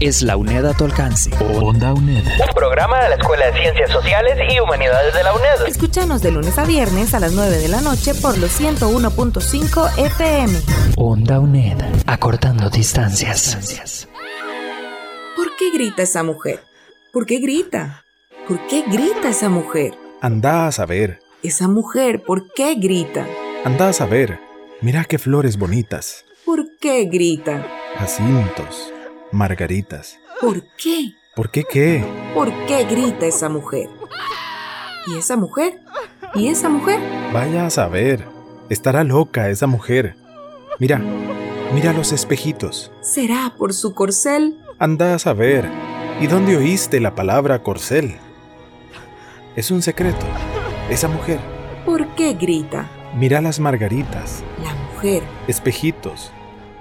es la UNED a tu alcance. Onda UNED. Un programa de la Escuela de Ciencias Sociales y Humanidades de la UNED. Escúchanos de lunes a viernes a las 9 de la noche por los 101.5 FM. Onda UNED. Acortando distancias. ¿Por qué grita esa mujer? ¿Por qué grita? ¿Por qué grita esa mujer? Anda a saber. Esa mujer, ¿por qué grita? Anda a saber. Mira qué flores bonitas. ¿Por qué grita? Jacintos, margaritas. ¿Por qué? ¿Por qué qué? ¿Por qué grita esa mujer? ¿Y esa mujer? ¿Y esa mujer? Vaya a saber. Estará loca esa mujer. Mira, mira los espejitos. ¿Será por su corcel? Anda a saber. ¿Y dónde oíste la palabra corcel? Es un secreto. Esa mujer. ¿Por qué grita? Mira las margaritas. La mujer. Espejitos.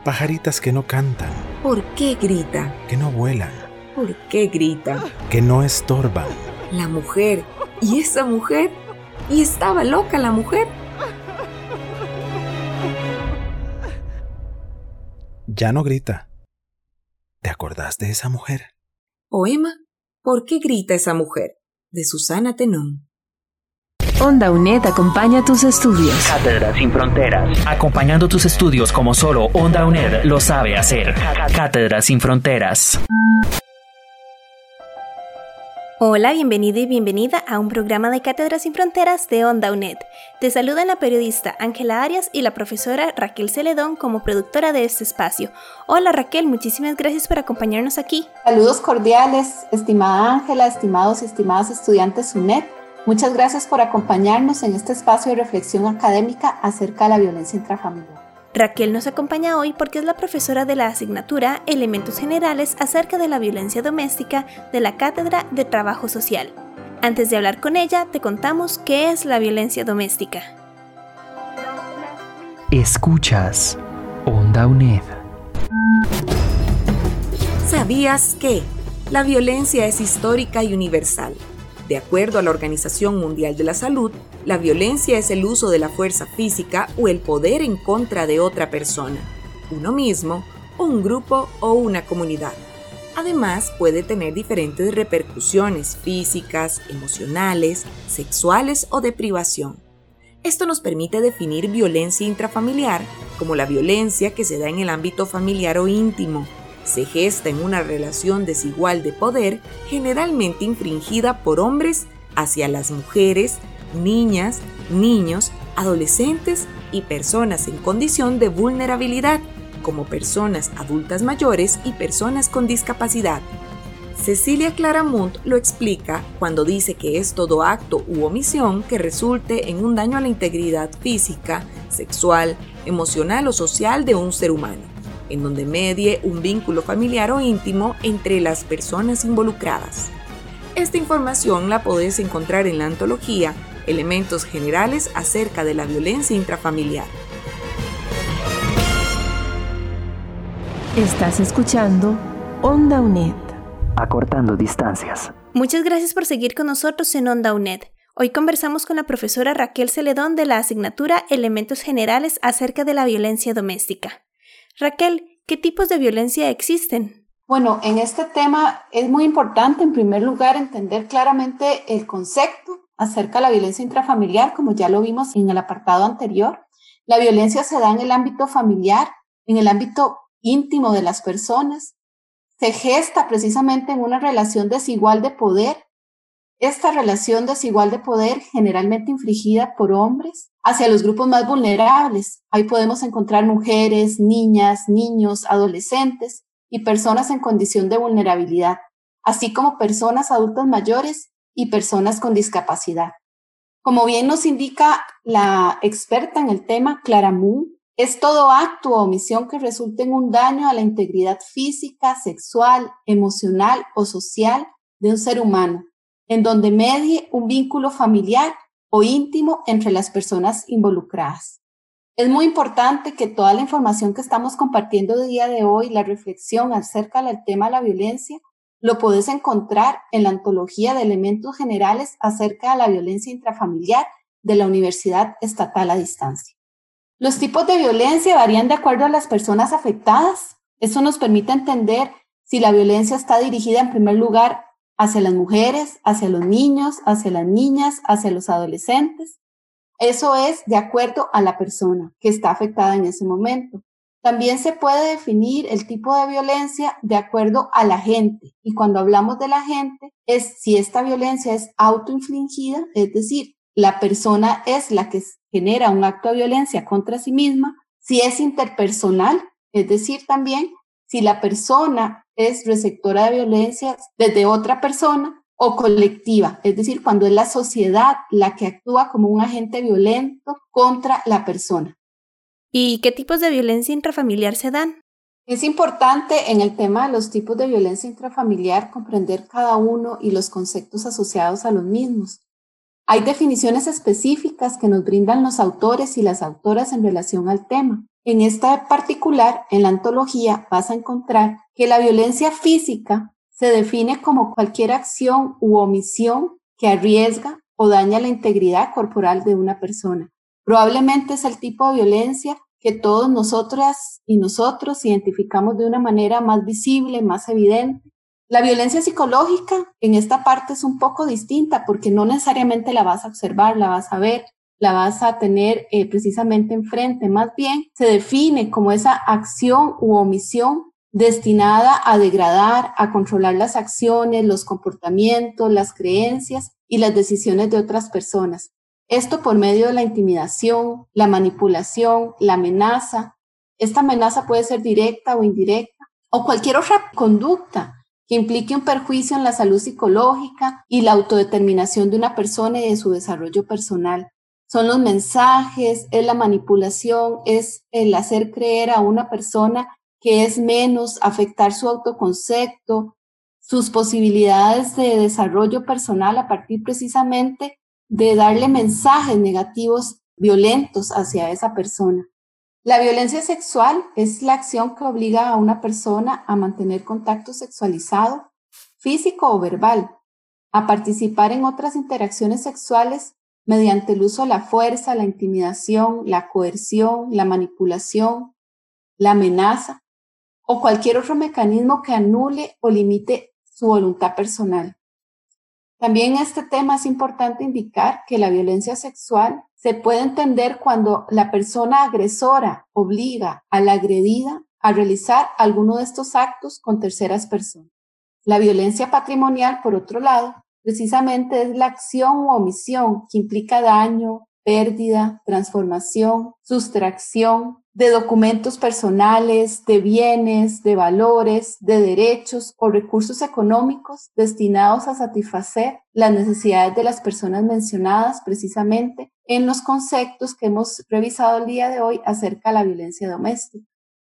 Pajaritas que no cantan. ¿Por qué grita? Que no vuelan. ¿Por qué grita? Que no estorban. La mujer. ¿Y esa mujer? ¿Y estaba loca la mujer? Ya no grita. ¿Te acordás de esa mujer? Poema ¿Por qué grita esa mujer? de Susana Tenón. Onda UNED acompaña tus estudios. Cátedra sin fronteras. Acompañando tus estudios como solo Onda UNED lo sabe hacer. Cátedra sin fronteras. Hola, bienvenida y bienvenida a un programa de Cátedras sin Fronteras de Onda UNED. Te saludan la periodista Ángela Arias y la profesora Raquel Celedón como productora de este espacio. Hola Raquel, muchísimas gracias por acompañarnos aquí. Saludos cordiales, estimada Ángela, estimados y estimadas estudiantes UNED. Muchas gracias por acompañarnos en este espacio de reflexión académica acerca de la violencia intrafamiliar. Raquel nos acompaña hoy porque es la profesora de la asignatura Elementos Generales acerca de la violencia doméstica de la Cátedra de Trabajo Social. Antes de hablar con ella, te contamos qué es la violencia doméstica. Escuchas Onda UNED. ¿Sabías que la violencia es histórica y universal? De acuerdo a la Organización Mundial de la Salud, la violencia es el uso de la fuerza física o el poder en contra de otra persona, uno mismo, un grupo o una comunidad. Además, puede tener diferentes repercusiones físicas, emocionales, sexuales o de privación. Esto nos permite definir violencia intrafamiliar como la violencia que se da en el ámbito familiar o íntimo, se gesta en una relación desigual de poder generalmente infringida por hombres hacia las mujeres, niñas, niños, adolescentes y personas en condición de vulnerabilidad, como personas adultas mayores y personas con discapacidad. Cecilia Claramunt lo explica cuando dice que es todo acto u omisión que resulte en un daño a la integridad física, sexual, emocional o social de un ser humano en donde medie un vínculo familiar o íntimo entre las personas involucradas. Esta información la podés encontrar en la antología Elementos Generales acerca de la violencia intrafamiliar. Estás escuchando Onda UNED. Acortando distancias. Muchas gracias por seguir con nosotros en Onda UNED. Hoy conversamos con la profesora Raquel Celedón de la asignatura Elementos Generales acerca de la violencia doméstica. Raquel, ¿qué tipos de violencia existen? Bueno, en este tema es muy importante, en primer lugar, entender claramente el concepto acerca de la violencia intrafamiliar, como ya lo vimos en el apartado anterior. La violencia se da en el ámbito familiar, en el ámbito íntimo de las personas. Se gesta precisamente en una relación desigual de poder esta relación desigual de poder, generalmente infligida por hombres, hacia los grupos más vulnerables. Ahí podemos encontrar mujeres, niñas, niños, adolescentes y personas en condición de vulnerabilidad, así como personas adultas mayores y personas con discapacidad. Como bien nos indica la experta en el tema, Clara Moon, es todo acto o omisión que resulte en un daño a la integridad física, sexual, emocional o social de un ser humano, en donde medie un vínculo familiar o íntimo entre las personas involucradas. Es muy importante que toda la información que estamos compartiendo de día de hoy, la reflexión acerca del tema de la violencia, lo puedes encontrar en la antología de elementos generales acerca de la violencia intrafamiliar de la Universidad Estatal a Distancia. Los tipos de violencia varían de acuerdo a las personas afectadas. Eso nos permite entender si la violencia está dirigida en primer lugar hacia las mujeres, hacia los niños, hacia las niñas, hacia los adolescentes. Eso es de acuerdo a la persona que está afectada en ese momento. También se puede definir el tipo de violencia de acuerdo a la gente. Y cuando hablamos de la gente, es si esta violencia es autoinfligida, es decir, la persona es la que genera un acto de violencia contra sí misma, si es interpersonal, es decir, también si la persona es receptora de violencia desde otra persona o colectiva, es decir, cuando es la sociedad la que actúa como un agente violento contra la persona. ¿Y qué tipos de violencia intrafamiliar se dan? Es importante en el tema de los tipos de violencia intrafamiliar comprender cada uno y los conceptos asociados a los mismos. Hay definiciones específicas que nos brindan los autores y las autoras en relación al tema. En esta particular, en la antología, vas a encontrar que la violencia física se define como cualquier acción u omisión que arriesga o daña la integridad corporal de una persona. Probablemente es el tipo de violencia que todos nosotras y nosotros identificamos de una manera más visible, más evidente. La violencia psicológica en esta parte es un poco distinta porque no necesariamente la vas a observar, la vas a ver, la vas a tener eh, precisamente enfrente. Más bien se define como esa acción u omisión destinada a degradar, a controlar las acciones, los comportamientos, las creencias y las decisiones de otras personas. Esto por medio de la intimidación, la manipulación, la amenaza. Esta amenaza puede ser directa o indirecta o cualquier otra conducta que implique un perjuicio en la salud psicológica y la autodeterminación de una persona y de su desarrollo personal. Son los mensajes, es la manipulación, es el hacer creer a una persona que es menos, afectar su autoconcepto, sus posibilidades de desarrollo personal a partir precisamente de darle mensajes negativos, violentos hacia esa persona. La violencia sexual es la acción que obliga a una persona a mantener contacto sexualizado, físico o verbal, a participar en otras interacciones sexuales mediante el uso de la fuerza, la intimidación, la coerción, la manipulación, la amenaza o cualquier otro mecanismo que anule o limite su voluntad personal. También en este tema es importante indicar que la violencia sexual se puede entender cuando la persona agresora obliga a la agredida a realizar alguno de estos actos con terceras personas. La violencia patrimonial, por otro lado, precisamente es la acción o omisión que implica daño, pérdida, transformación, sustracción, de documentos personales, de bienes, de valores, de derechos o recursos económicos destinados a satisfacer las necesidades de las personas mencionadas precisamente en los conceptos que hemos revisado el día de hoy acerca de la violencia doméstica.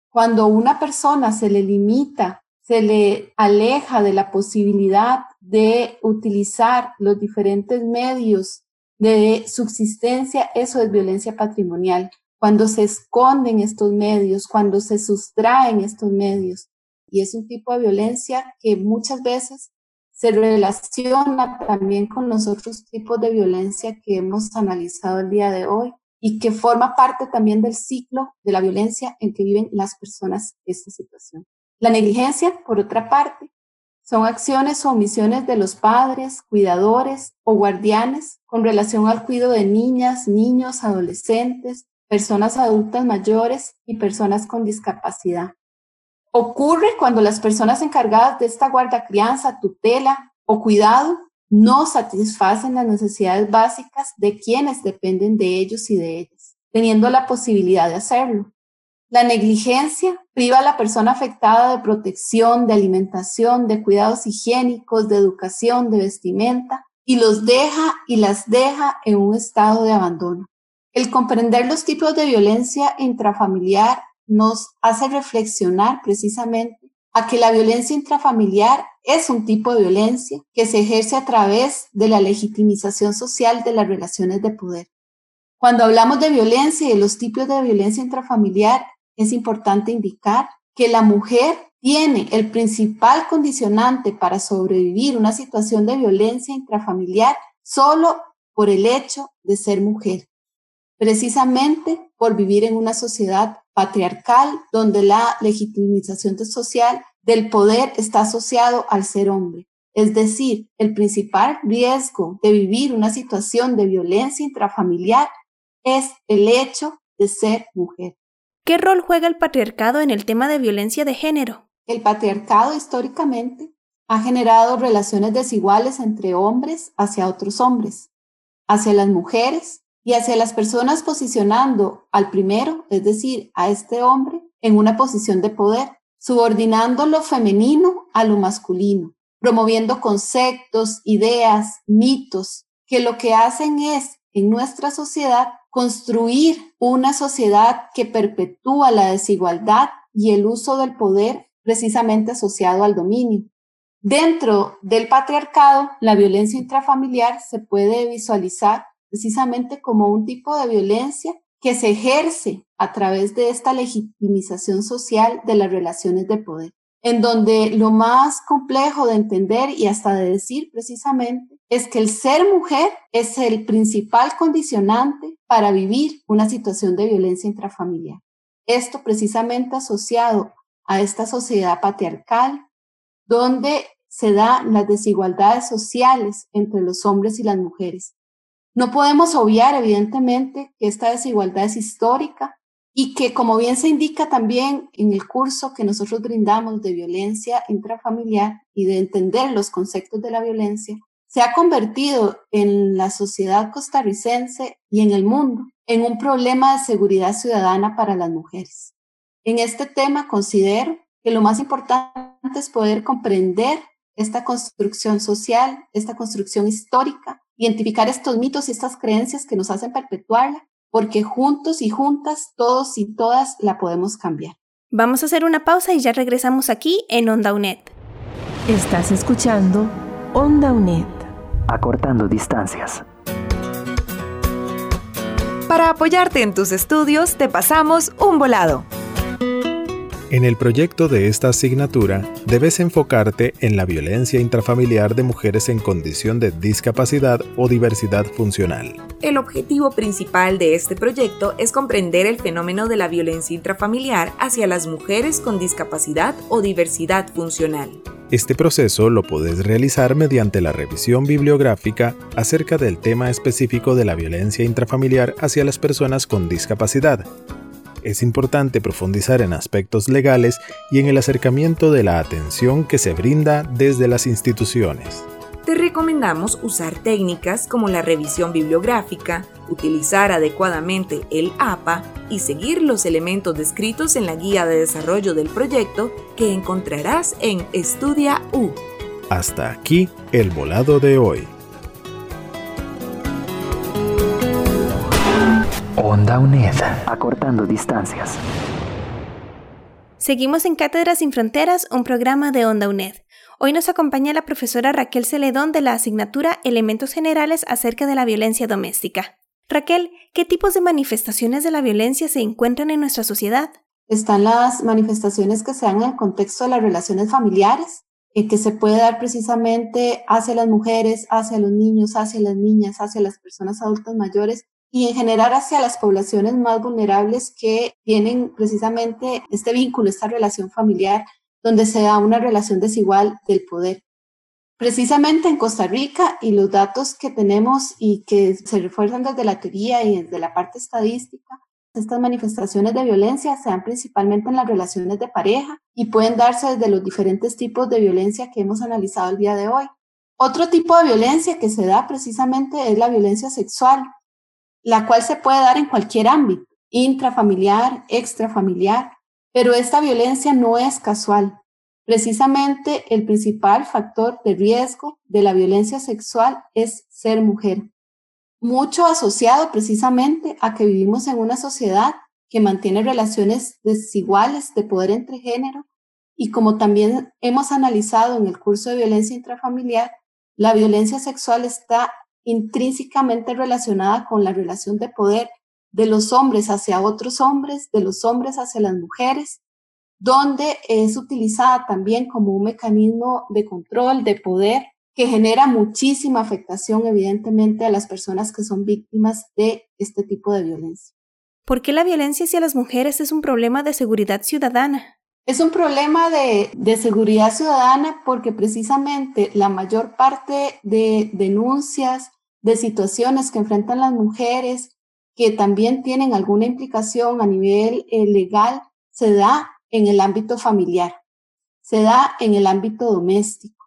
Cuando una persona se le limita, se le aleja de la posibilidad de utilizar los diferentes medios de subsistencia, eso es violencia patrimonial cuando se esconden estos medios, cuando se sustraen estos medios. Y es un tipo de violencia que muchas veces se relaciona también con los otros tipos de violencia que hemos analizado el día de hoy y que forma parte también del ciclo de la violencia en que viven las personas esta situación. La negligencia, por otra parte, son acciones o omisiones de los padres, cuidadores o guardianes con relación al cuidado de niñas, niños, adolescentes, personas adultas mayores y personas con discapacidad. Ocurre cuando las personas encargadas de esta guarda crianza, tutela o cuidado no satisfacen las necesidades básicas de quienes dependen de ellos y de ellas, teniendo la posibilidad de hacerlo. La negligencia priva a la persona afectada de protección, de alimentación, de cuidados higiénicos, de educación, de vestimenta, y los deja y las deja en un estado de abandono. El comprender los tipos de violencia intrafamiliar nos hace reflexionar precisamente a que la violencia intrafamiliar es un tipo de violencia que se ejerce a través de la legitimización social de las relaciones de poder. Cuando hablamos de violencia y de los tipos de violencia intrafamiliar, es importante indicar que la mujer tiene el principal condicionante para sobrevivir una situación de violencia intrafamiliar solo por el hecho de ser mujer, precisamente por vivir en una sociedad patriarcal donde la legitimización social del poder está asociado al ser hombre. Es decir, el principal riesgo de vivir una situación de violencia intrafamiliar es el hecho de ser mujer. ¿Qué rol juega el patriarcado en el tema de violencia de género? El patriarcado históricamente ha generado relaciones desiguales entre hombres hacia otros hombres, hacia las mujeres y hacia las personas posicionando al primero, es decir, a este hombre, en una posición de poder, subordinando lo femenino a lo masculino, promoviendo conceptos, ideas, mitos, que lo que hacen es, en nuestra sociedad, construir una sociedad que perpetúa la desigualdad y el uso del poder precisamente asociado al dominio. Dentro del patriarcado, la violencia intrafamiliar se puede visualizar precisamente como un tipo de violencia que se ejerce a través de esta legitimización social de las relaciones de poder, en donde lo más complejo de entender y hasta de decir precisamente es que el ser mujer es el principal condicionante para vivir una situación de violencia intrafamiliar. Esto precisamente asociado a esta sociedad patriarcal, donde se dan las desigualdades sociales entre los hombres y las mujeres. No podemos obviar, evidentemente, que esta desigualdad es histórica y que, como bien se indica también en el curso que nosotros brindamos de violencia intrafamiliar y de entender los conceptos de la violencia, se ha convertido en la sociedad costarricense y en el mundo en un problema de seguridad ciudadana para las mujeres. En este tema considero que lo más importante es poder comprender esta construcción social, esta construcción histórica, identificar estos mitos y estas creencias que nos hacen perpetuarla, porque juntos y juntas, todos y todas la podemos cambiar. Vamos a hacer una pausa y ya regresamos aquí en Onda UNED. Estás escuchando Onda UNED acortando distancias. Para apoyarte en tus estudios, te pasamos un volado. En el proyecto de esta asignatura, debes enfocarte en la violencia intrafamiliar de mujeres en condición de discapacidad o diversidad funcional. El objetivo principal de este proyecto es comprender el fenómeno de la violencia intrafamiliar hacia las mujeres con discapacidad o diversidad funcional. Este proceso lo puedes realizar mediante la revisión bibliográfica acerca del tema específico de la violencia intrafamiliar hacia las personas con discapacidad. Es importante profundizar en aspectos legales y en el acercamiento de la atención que se brinda desde las instituciones te recomendamos usar técnicas como la revisión bibliográfica, utilizar adecuadamente el APA y seguir los elementos descritos en la guía de desarrollo del proyecto que encontrarás en Estudia U. Hasta aquí el volado de hoy. Onda UNED, acortando distancias. Seguimos en Cátedras sin Fronteras, un programa de Onda UNED. Hoy nos acompaña la profesora Raquel Celedón de la asignatura Elementos Generales acerca de la violencia doméstica. Raquel, ¿qué tipos de manifestaciones de la violencia se encuentran en nuestra sociedad? Están las manifestaciones que se dan en el contexto de las relaciones familiares, eh, que se puede dar precisamente hacia las mujeres, hacia los niños, hacia las niñas, hacia las personas adultas mayores y en general hacia las poblaciones más vulnerables que tienen precisamente este vínculo, esta relación familiar donde se da una relación desigual del poder. Precisamente en Costa Rica y los datos que tenemos y que se refuerzan desde la teoría y desde la parte estadística, estas manifestaciones de violencia se dan principalmente en las relaciones de pareja y pueden darse desde los diferentes tipos de violencia que hemos analizado el día de hoy. Otro tipo de violencia que se da precisamente es la violencia sexual, la cual se puede dar en cualquier ámbito, intrafamiliar, extrafamiliar, pero esta violencia no es casual. Precisamente el principal factor de riesgo de la violencia sexual es ser mujer. Mucho asociado precisamente a que vivimos en una sociedad que mantiene relaciones desiguales de poder entre género Y como también hemos analizado en el curso de violencia intrafamiliar, la violencia sexual está intrínsecamente relacionada con la relación de poder de los hombres hacia otros hombres, de los hombres hacia las mujeres, donde es utilizada también como un mecanismo de control, de poder, que genera muchísima afectación evidentemente a las personas que son víctimas de este tipo de violencia. ¿Por qué la violencia hacia las mujeres es un problema de seguridad ciudadana? Es un problema de, de, seguridad ciudadana porque precisamente la mayor parte de denuncias, de situaciones que enfrentan las mujeres, que también tienen alguna implicación a nivel eh, legal, se da en el ámbito familiar, se da en el ámbito doméstico,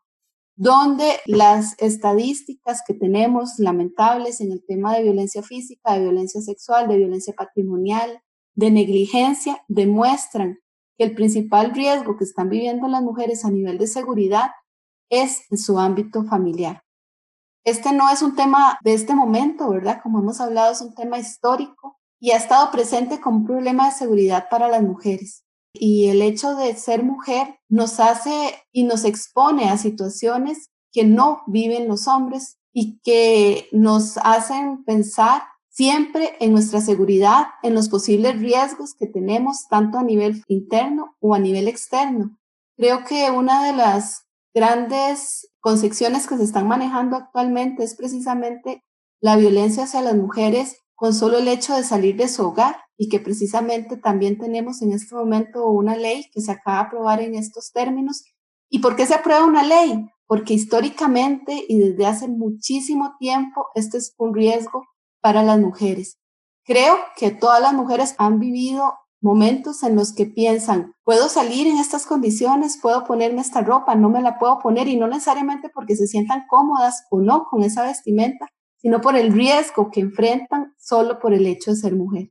donde las estadísticas que tenemos lamentables en el tema de violencia física, de violencia sexual, de violencia patrimonial, de negligencia, demuestran que el principal riesgo que están viviendo las mujeres a nivel de seguridad es en su ámbito familiar. Este no es un tema de este momento, ¿verdad? Como hemos hablado, es un tema histórico y ha estado presente como un problema de seguridad para las mujeres. Y el hecho de ser mujer nos hace y nos expone a situaciones que no viven los hombres y que nos hacen pensar siempre en nuestra seguridad, en los posibles riesgos que tenemos tanto a nivel interno o a nivel externo. Creo que una de las grandes concepciones que se están manejando actualmente es precisamente la violencia hacia las mujeres con solo el hecho de salir de su hogar y que precisamente también tenemos en este momento una ley que se acaba de aprobar en estos términos. ¿Y por qué se aprueba una ley? Porque históricamente y desde hace muchísimo tiempo este es un riesgo para las mujeres. Creo que todas las mujeres han vivido momentos en los que piensan, puedo salir en estas condiciones, puedo ponerme esta ropa, no me la puedo poner y no necesariamente porque se sientan cómodas o no con esa vestimenta, sino por el riesgo que enfrentan solo por el hecho de ser mujer.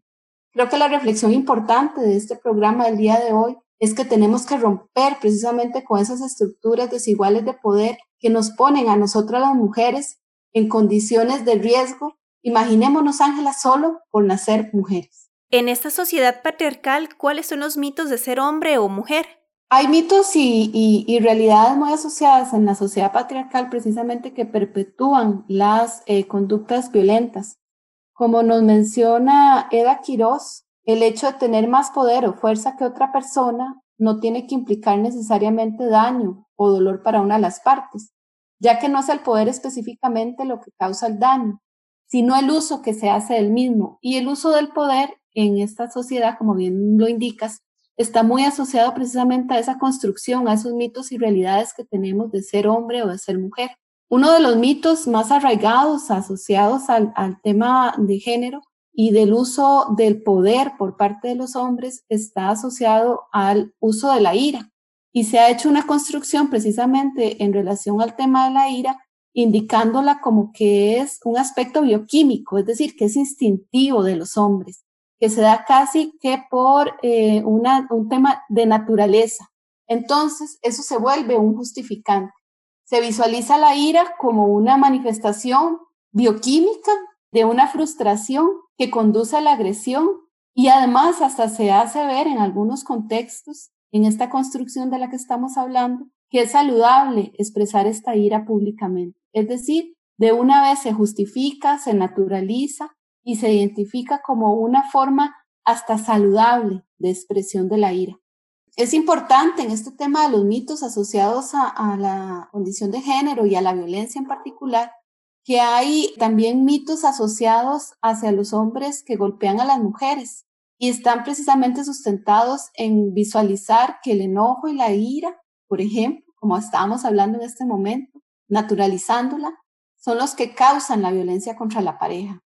Creo que la reflexión importante de este programa del día de hoy es que tenemos que romper precisamente con esas estructuras desiguales de poder que nos ponen a nosotras las mujeres en condiciones de riesgo Imaginémonos, Ángela, solo por nacer mujeres. En esta sociedad patriarcal, ¿cuáles son los mitos de ser hombre o mujer? Hay mitos y, realidades muy asociadas en la sociedad patriarcal precisamente que perpetúan las eh, conductas violentas. Como nos menciona Eda Quiroz, el hecho de tener más poder o fuerza que otra persona no tiene que implicar necesariamente daño o dolor para una de las partes, ya que no es el poder específicamente lo que causa el daño, sino el uso que se hace del mismo. Y el uso del poder en esta sociedad, como bien lo indicas, está muy asociado precisamente a esa construcción, a esos mitos y realidades que tenemos de ser hombre o de ser mujer. Uno de los mitos más arraigados asociados al, al tema de género y del uso del poder por parte de los hombres está asociado al uso de la ira. Y se ha hecho una construcción precisamente en relación al tema de la ira indicándola como que es un aspecto bioquímico, es decir, que es instintivo de los hombres, que se da casi que por eh, una, un tema de naturaleza. Entonces, eso se vuelve un justificante. Se visualiza la ira como una manifestación bioquímica de una frustración que conduce a la agresión y además hasta se hace ver en algunos contextos, en esta construcción de la que estamos hablando, que es saludable expresar esta ira públicamente. Es decir, de una vez se justifica, se naturaliza y se identifica como una forma hasta saludable de expresión de la ira. Es importante en este tema de los mitos asociados a, la condición de género y a la violencia en particular, que hay también mitos asociados hacia los hombres que golpean a las mujeres y están precisamente sustentados en visualizar que el enojo y la ira, por ejemplo, como estábamos hablando en este momento, naturalizándola, son los que causan la violencia contra la pareja.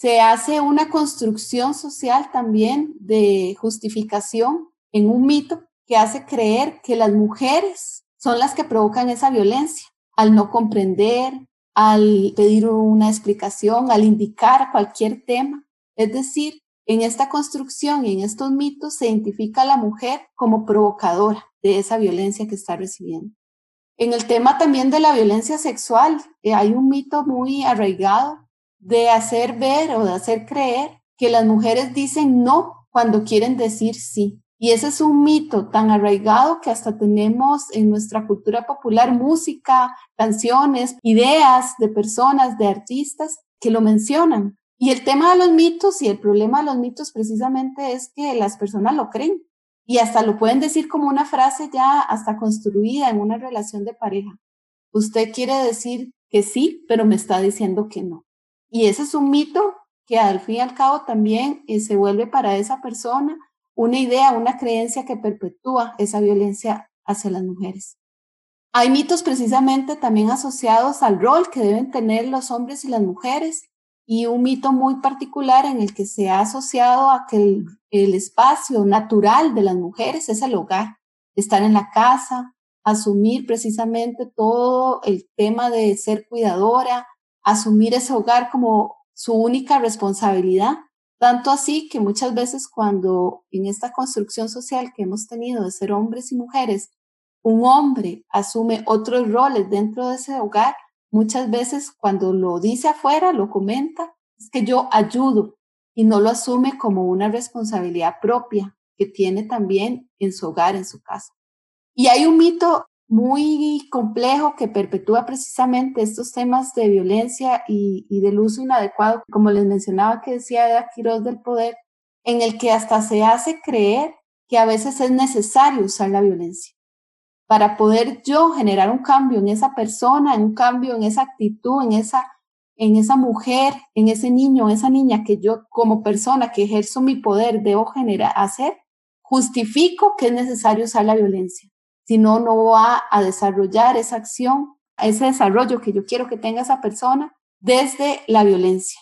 Se hace una construcción social también de justificación en un mito que hace creer que las mujeres son las que provocan esa violencia al no comprender, al pedir una explicación, al indicar cualquier tema. Es decir, en esta construcción y en estos mitos se identifica a la mujer como provocadora de esa violencia que está recibiendo. En el tema también de la violencia sexual, eh, hay un mito muy arraigado de hacer ver o de hacer creer que las mujeres dicen no cuando quieren decir sí. Y ese es un mito tan arraigado que hasta tenemos en nuestra cultura popular música, canciones, ideas de personas, de artistas que lo mencionan. Y el tema de los mitos y el problema de los mitos precisamente es que las personas lo creen y hasta lo pueden decir como una frase ya hasta construida en una relación de pareja. Usted quiere decir que sí, pero me está diciendo que no. Y ese es un mito que al fin y al cabo también eh, se vuelve para esa persona una idea, una creencia que perpetúa esa violencia hacia las mujeres. Hay mitos precisamente también asociados al rol que deben tener los hombres y las mujeres y un mito muy particular en el que se ha asociado a que el, el espacio natural de las mujeres es el hogar, estar en la casa, asumir precisamente todo el tema de ser cuidadora, asumir ese hogar como su única responsabilidad. Tanto así que muchas veces cuando en esta construcción social que hemos tenido de ser hombres y mujeres, un hombre asume otros roles dentro de ese hogar, muchas veces cuando lo dice afuera, lo comenta, es que yo ayudo y no lo asume como una responsabilidad propia que tiene también en su hogar, en su casa. Y hay un mito muy complejo que perpetúa precisamente estos temas de violencia y, del uso inadecuado, como les mencionaba que decía Eda Quiroz del poder, en el que hasta se hace creer que a veces es necesario usar la violencia. Para poder yo generar un cambio en esa persona, un cambio en esa actitud, en esa, en esa mujer, en ese niño, en esa niña que yo como persona que ejerzo mi poder debo generar, hacer, justifico que es necesario usar la violencia si no, no va a desarrollar esa acción, ese desarrollo que yo quiero que tenga esa persona desde la violencia.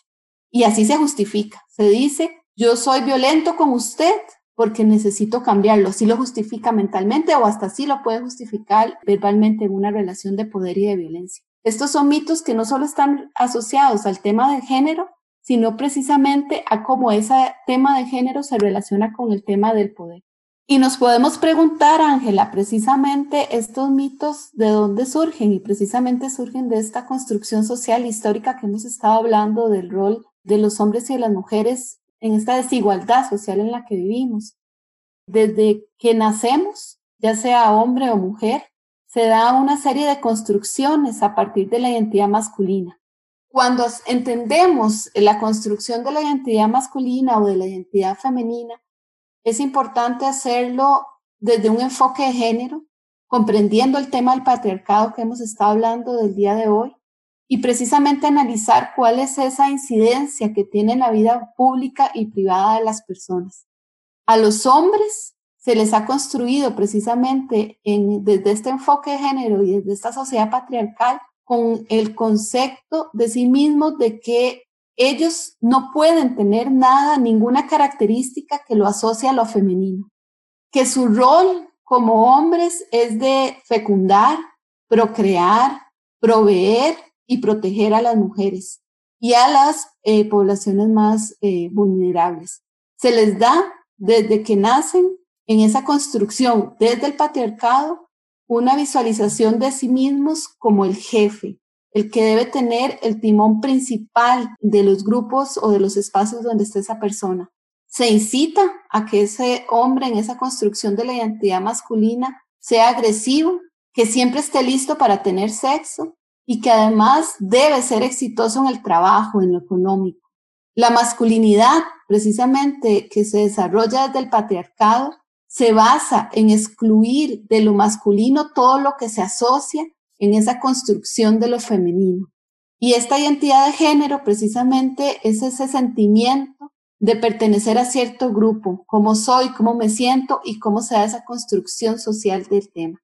Y así se justifica. Se dice, yo soy violento con usted porque necesito cambiarlo. Así lo justifica mentalmente o hasta así lo puede justificar verbalmente en una relación de poder y de violencia. Estos son mitos que no solo están asociados al tema de género, sino precisamente a cómo ese tema de género se relaciona con el tema del poder. Y nos podemos preguntar, Ángela, precisamente estos mitos, ¿de dónde surgen? Y precisamente surgen de esta construcción social histórica que hemos estado hablando del rol de los hombres y de las mujeres en esta desigualdad social en la que vivimos. Desde que nacemos, ya sea hombre o mujer, se da una serie de construcciones a partir de la identidad masculina. Cuando entendemos la construcción de la identidad masculina o de la identidad femenina, es importante hacerlo desde un enfoque de género, comprendiendo el tema del patriarcado que hemos estado hablando del día de hoy y precisamente analizar cuál es esa incidencia que tiene en la vida pública y privada de las personas. A los hombres se les ha construido precisamente desde este enfoque de género y desde esta sociedad patriarcal con el concepto de sí mismos de que ellos no pueden tener nada, ninguna característica que lo asocie a lo femenino, que su rol como hombres es de fecundar, procrear, proveer y proteger a las mujeres y a las eh, poblaciones más eh, vulnerables. Se les da desde que nacen en esa construcción, desde el patriarcado, una visualización de sí mismos como el jefe, el que debe tener el timón principal de los grupos o de los espacios donde esté esa persona. Se incita a que ese hombre en esa construcción de la identidad masculina sea agresivo, que siempre esté listo para tener sexo y que además debe ser exitoso en el trabajo, en lo económico. La masculinidad, precisamente, que se desarrolla desde el patriarcado, se basa en excluir de lo masculino todo lo que se asocia en esa construcción de lo femenino. Y esta identidad de género precisamente es ese sentimiento de pertenecer a cierto grupo, cómo soy, cómo me siento y cómo se da esa construcción social del tema.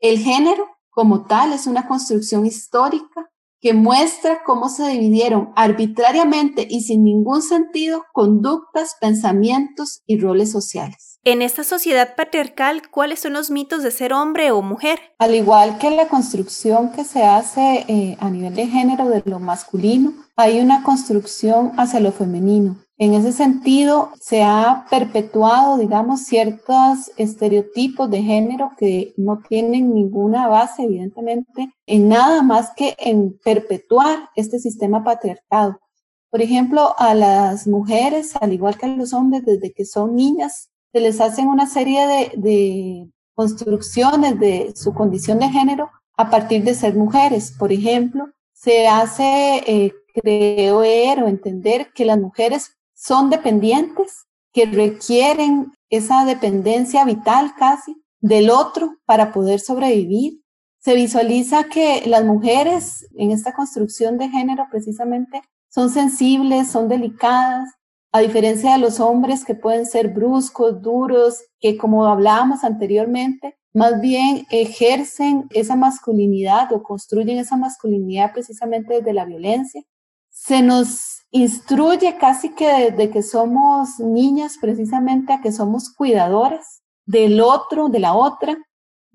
El género como tal es una construcción histórica que muestra cómo se dividieron arbitrariamente y sin ningún sentido conductas, pensamientos y roles sociales. En esta sociedad patriarcal, ¿cuáles son los mitos de ser hombre o mujer? Al igual que la construcción que se hace eh, a nivel de género de lo masculino, hay una construcción hacia lo femenino. En ese sentido, se ha perpetuado, digamos, ciertos estereotipos de género que no tienen ninguna base, evidentemente, en nada más que en perpetuar este sistema patriarcado. Por ejemplo, a las mujeres, al igual que a los hombres, desde que son niñas, se les hacen una serie de, construcciones de su condición de género a partir de ser mujeres. Por ejemplo, se hace eh, creer o entender que las mujeres son dependientes, que requieren esa dependencia vital casi del otro para poder sobrevivir. Se visualiza que las mujeres en esta construcción de género precisamente son sensibles, son delicadas, a diferencia de los hombres que pueden ser bruscos, duros, que como hablábamos anteriormente, más bien ejercen esa masculinidad o construyen esa masculinidad precisamente desde la violencia. Se nos instruye casi que desde que somos niñas precisamente a que somos cuidadoras del otro, de la otra,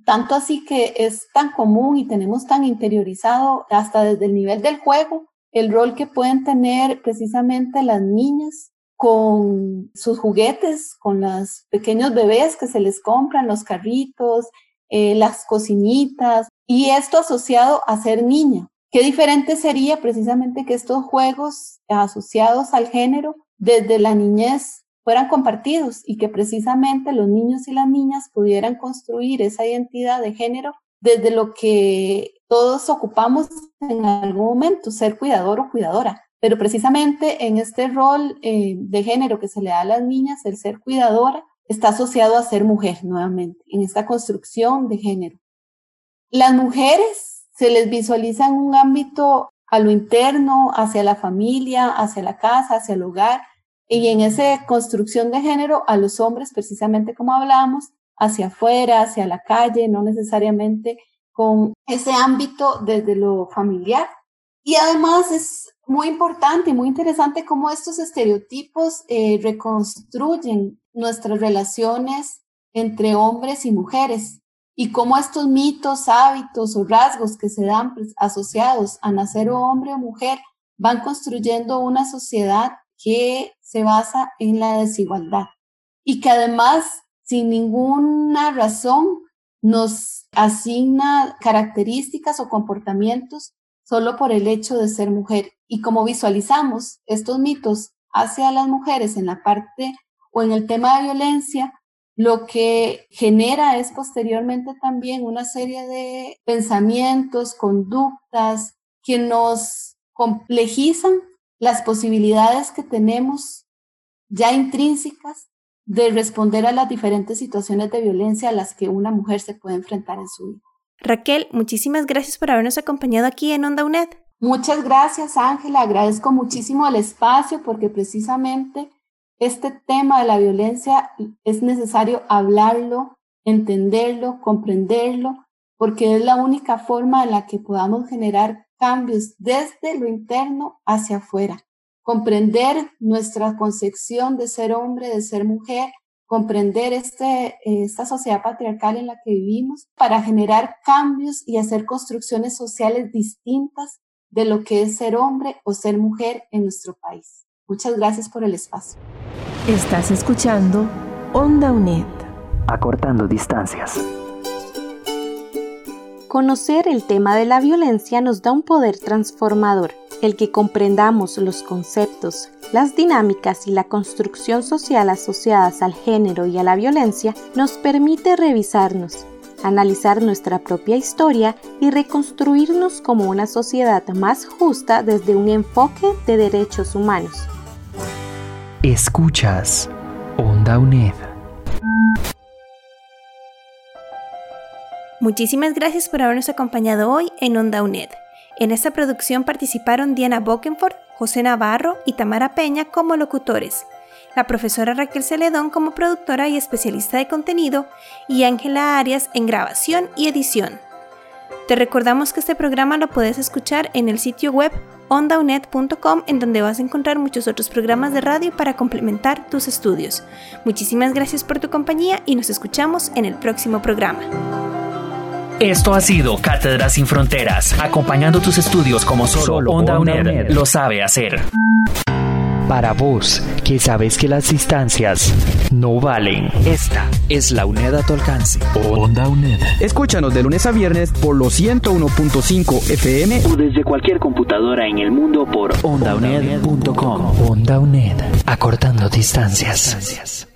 tanto así que es tan común y tenemos tan interiorizado hasta desde el nivel del juego el rol que pueden tener precisamente las niñas con sus juguetes, con los pequeños bebés que se les compran, los carritos, eh, las cocinitas, y esto asociado a ser niña. Qué diferente sería precisamente que estos juegos asociados al género desde la niñez fueran compartidos y que precisamente los niños y las niñas pudieran construir esa identidad de género desde lo que todos ocupamos en algún momento, ser cuidador o cuidadora. Pero precisamente en este rol eh, de género que se le da a las niñas, el ser cuidadora está asociado a ser mujer nuevamente, en esta construcción de género. Las mujeres se les visualiza en un ámbito a lo interno, hacia la familia, hacia la casa, hacia el hogar, y en esa construcción de género a los hombres, precisamente como hablábamos, hacia afuera, hacia la calle, no necesariamente con ese ámbito desde lo familiar. Y además es muy importante y muy interesante cómo estos estereotipos eh, reconstruyen nuestras relaciones entre hombres y mujeres y cómo estos mitos, hábitos o rasgos que se dan pues, asociados a nacer hombre o mujer van construyendo una sociedad que se basa en la desigualdad y que además sin ninguna razón nos asigna características o comportamientos solo por el hecho de ser mujer. Y como visualizamos estos mitos hacia las mujeres en la parte o en el tema de violencia, lo que genera es posteriormente también una serie de pensamientos, conductas que nos complejizan las posibilidades que tenemos ya intrínsecas de responder a las diferentes situaciones de violencia a las que una mujer se puede enfrentar en su vida. Raquel, muchísimas gracias por habernos acompañado aquí en Onda UNED. Muchas gracias, Ángela. Agradezco muchísimo el espacio porque precisamente este tema de la violencia es necesario hablarlo, entenderlo, comprenderlo, porque es la única forma en la que podamos generar cambios desde lo interno hacia afuera. Comprender nuestra concepción de ser hombre, de ser mujer, comprender este, esta sociedad patriarcal en la que vivimos para generar cambios y hacer construcciones sociales distintas de lo que es ser hombre o ser mujer en nuestro país. Muchas gracias por el espacio. Estás escuchando Onda UNED. Acortando distancias. Conocer el tema de la violencia nos da un poder transformador el que comprendamos los conceptos, las dinámicas y la construcción social asociadas al género y a la violencia nos permite revisarnos, analizar nuestra propia historia y reconstruirnos como una sociedad más justa desde un enfoque de derechos humanos. Escuchas Onda UNED. Muchísimas gracias por habernos acompañado hoy en Onda UNED. En esta producción participaron Diana Bokenford, José Navarro y Tamara Peña como locutores, la profesora Raquel Celedón como productora y especialista de contenido y Ángela Arias en grabación y edición. Te recordamos que este programa lo puedes escuchar en el sitio web ondaunet.com en donde vas a encontrar muchos otros programas de radio para complementar tus estudios. Muchísimas gracias por tu compañía y nos escuchamos en el próximo programa. Esto ha sido Cátedras sin Fronteras, acompañando tus estudios como solo, Onda, UNED, lo sabe hacer. Para vos, que sabes que las distancias no valen. Esta es la UNED a tu alcance. Onda UNED. Escúchanos de lunes a viernes por los 101.5 FM o desde cualquier computadora en el mundo por ondauned.com. Onda UNED, acortando distancias.